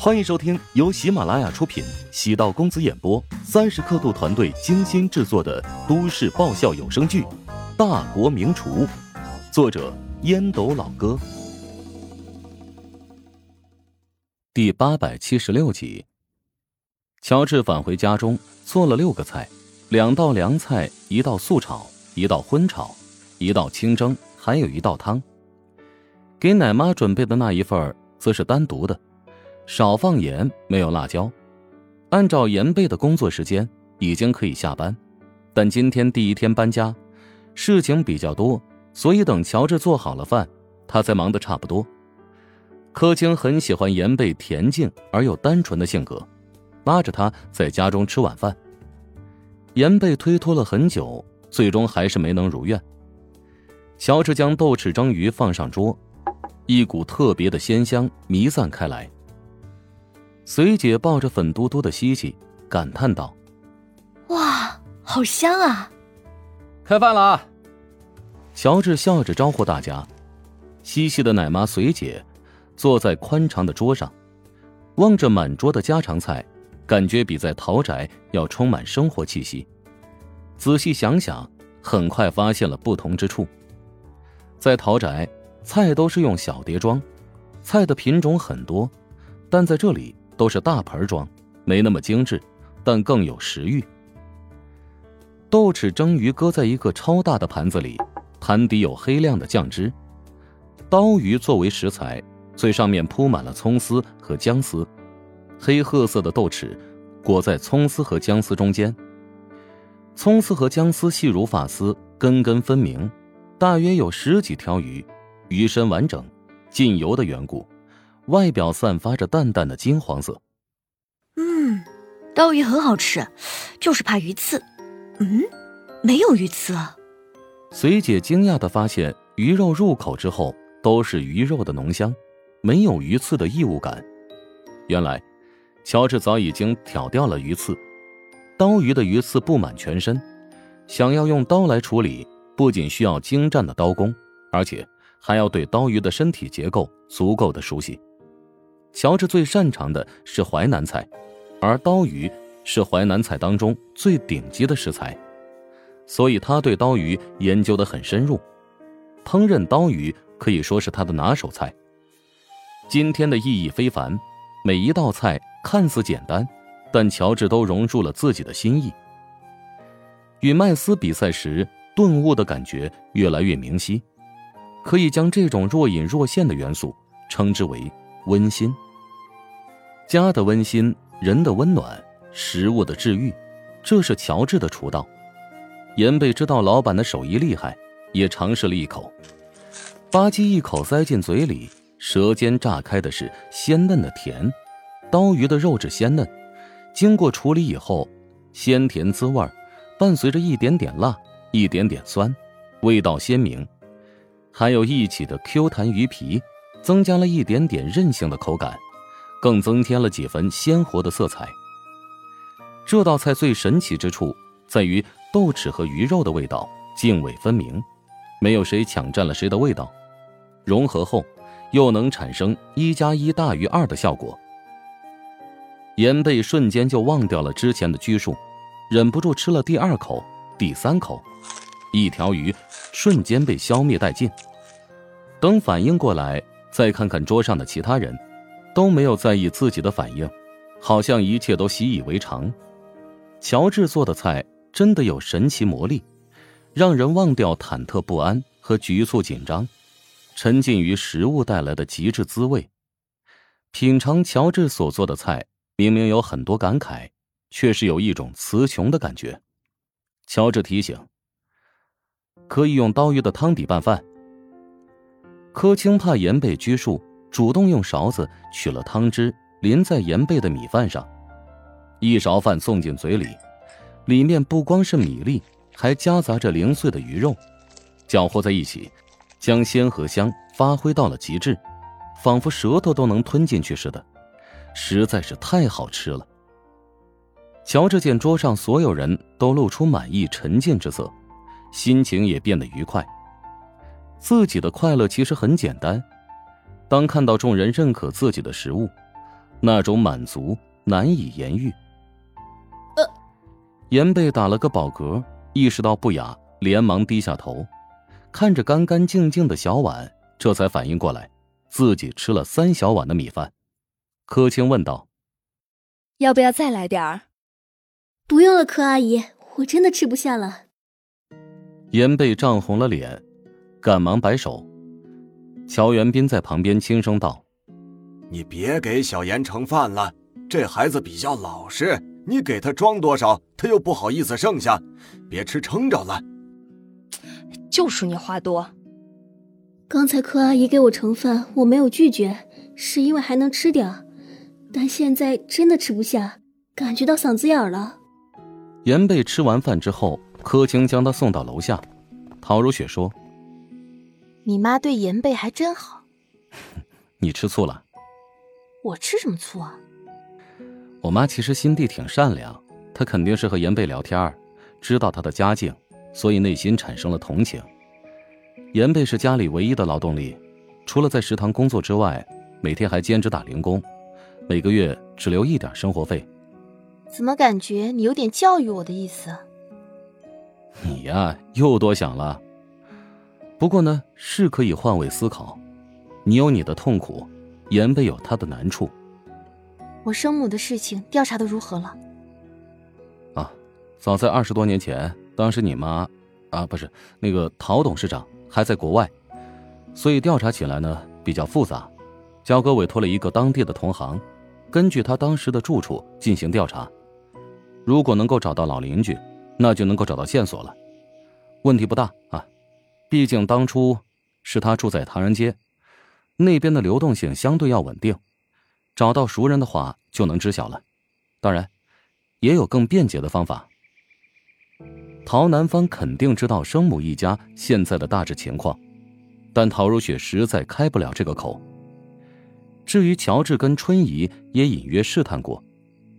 欢迎收听由喜马拉雅出品、喜道公子演播、三十刻度团队精心制作的都市爆笑有声剧《大国名厨》，作者烟斗老哥，第八百七十六集。乔治返回家中，做了六个菜：两道凉菜，一道素炒，一道荤炒，一道清蒸，还有一道汤。给奶妈准备的那一份则是单独的。少放盐，没有辣椒。按照严贝的工作时间，已经可以下班，但今天第一天搬家，事情比较多，所以等乔治做好了饭，他才忙得差不多。柯青很喜欢严贝恬静而又单纯的性格，拉着他在家中吃晚饭。严贝推脱了很久，最终还是没能如愿。乔治将豆豉蒸鱼放上桌，一股特别的鲜香弥散开来。随姐抱着粉嘟嘟的西西，感叹道：“哇，好香啊！”开饭了啊。乔治笑着招呼大家。西西的奶妈随姐坐在宽敞的桌上，望着满桌的家常菜，感觉比在陶宅要充满生活气息。仔细想想，很快发现了不同之处。在陶宅，菜都是用小碟装，菜的品种很多，但在这里。都是大盆装，没那么精致，但更有食欲。豆豉蒸鱼搁在一个超大的盘子里，盘底有黑亮的酱汁。刀鱼作为食材，最上面铺满了葱丝和姜丝，黑褐色的豆豉裹在葱丝和姜丝中间。葱丝和姜丝细如发丝，根根分明，大约有十几条鱼，鱼身完整，浸油的缘故。外表散发着淡淡的金黄色。嗯，刀鱼很好吃，就是怕鱼刺。嗯，没有鱼刺啊。随姐惊讶的发现，鱼肉入口之后都是鱼肉的浓香，没有鱼刺的异物感。原来，乔治早已经挑掉了鱼刺。刀鱼的鱼刺布满全身，想要用刀来处理，不仅需要精湛的刀工，而且还要对刀鱼的身体结构足够的熟悉。乔治最擅长的是淮南菜，而刀鱼是淮南菜当中最顶级的食材，所以他对刀鱼研究的很深入。烹饪刀鱼可以说是他的拿手菜。今天的意义非凡，每一道菜看似简单，但乔治都融入了自己的心意。与麦斯比赛时顿悟的感觉越来越明晰，可以将这种若隐若现的元素称之为。温馨，家的温馨，人的温暖，食物的治愈，这是乔治的厨道。严贝知道老板的手艺厉害，也尝试了一口，吧唧一口塞进嘴里，舌尖炸开的是鲜嫩的甜。刀鱼的肉质鲜嫩，经过处理以后，鲜甜滋味伴随着一点点辣，一点点酸，味道鲜明，还有一起的 Q 弹鱼皮。增加了一点点韧性的口感，更增添了几分鲜活的色彩。这道菜最神奇之处在于豆豉和鱼肉的味道泾渭分明，没有谁抢占了谁的味道，融合后又能产生一加一大于二的效果。严贝瞬间就忘掉了之前的拘束，忍不住吃了第二口、第三口，一条鱼瞬间被消灭殆尽。等反应过来。再看看桌上的其他人，都没有在意自己的反应，好像一切都习以为常。乔治做的菜真的有神奇魔力，让人忘掉忐忑不安和局促紧张，沉浸于食物带来的极致滋味。品尝乔治所做的菜，明明有很多感慨，却是有一种词穷的感觉。乔治提醒：“可以用刀鱼的汤底拌饭。”柯青怕盐被拘束，主动用勺子取了汤汁，淋在盐贝的米饭上。一勺饭送进嘴里，里面不光是米粒，还夹杂着零碎的鱼肉，搅和在一起，将鲜和香发挥到了极致，仿佛舌头都能吞进去似的，实在是太好吃了。乔治见桌上所有人都露出满意沉静之色，心情也变得愉快。自己的快乐其实很简单，当看到众人认可自己的食物，那种满足难以言喻。呃，严贝打了个饱嗝，意识到不雅，连忙低下头，看着干干净净的小碗，这才反应过来，自己吃了三小碗的米饭。柯青问道：“要不要再来点儿？”“不用了，柯阿姨，我真的吃不下了。”严贝涨红了脸，赶忙摆手。乔元斌在旁边轻声道：“你别给小严盛饭了，这孩子比较老实，你给他装多少，他又不好意思剩下，别吃撑着了。”就数你话多。刚才柯阿姨给我盛饭，我没有拒绝，是因为还能吃点但现在真的吃不下，感觉到嗓子眼了。严贝吃完饭之后。柯青将他送到楼下，陶如雪说：“你妈对严贝还真好。”你吃醋了？我吃什么醋啊？我妈其实心地挺善良，她肯定是和严贝聊天，知道他的家境，所以内心产生了同情。严贝是家里唯一的劳动力，除了在食堂工作之外，每天还兼职打零工，每个月只留一点生活费。怎么感觉你有点教育我的意思？你呀，又多想了。不过呢，是可以换位思考。你有你的痛苦，严贝有他的难处。我生母的事情调查的如何了？啊，早在二十多年前，当时你妈，啊，不是那个陶董事长还在国外，所以调查起来呢比较复杂。焦哥委托了一个当地的同行，根据他当时的住处进行调查。如果能够找到老邻居。那就能够找到线索了，问题不大啊，毕竟当初是他住在唐人街，那边的流动性相对要稳定，找到熟人的话就能知晓了。当然，也有更便捷的方法。陶南方肯定知道生母一家现在的大致情况，但陶如雪实在开不了这个口。至于乔治跟春姨也隐约试探过，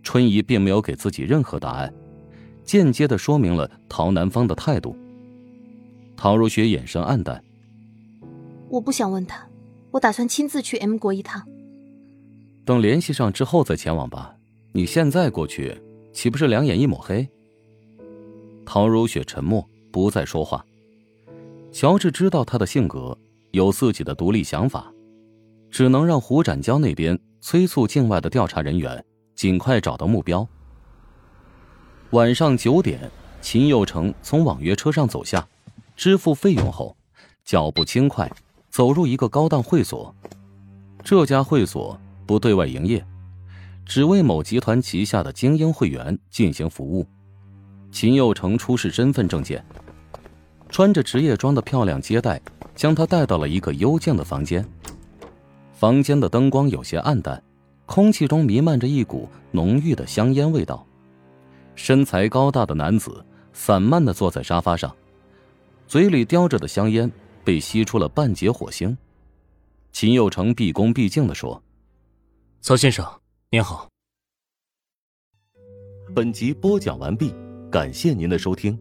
春姨并没有给自己任何答案。间接的说明了陶南方的态度。陶如雪眼神黯淡。我不想问他，我打算亲自去 M 国一趟。等联系上之后再前往吧。你现在过去，岂不是两眼一抹黑？唐如雪沉默，不再说话。乔治知道他的性格，有自己的独立想法，只能让胡展娇那边催促境外的调查人员尽快找到目标。晚上九点，秦佑成从网约车上走下，支付费用后，脚步轻快，走入一个高档会所。这家会所不对外营业，只为某集团旗下的精英会员进行服务。秦佑成出示身份证件，穿着职业装的漂亮接待将他带到了一个幽静的房间。房间的灯光有些暗淡，空气中弥漫着一股浓郁的香烟味道。身材高大的男子散漫的坐在沙发上，嘴里叼着的香烟被吸出了半截火星。秦佑成毕恭毕敬的说：“曹先生您好。”本集播讲完毕，感谢您的收听。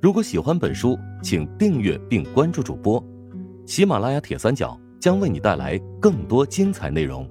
如果喜欢本书，请订阅并关注主播。喜马拉雅铁三角将为你带来更多精彩内容。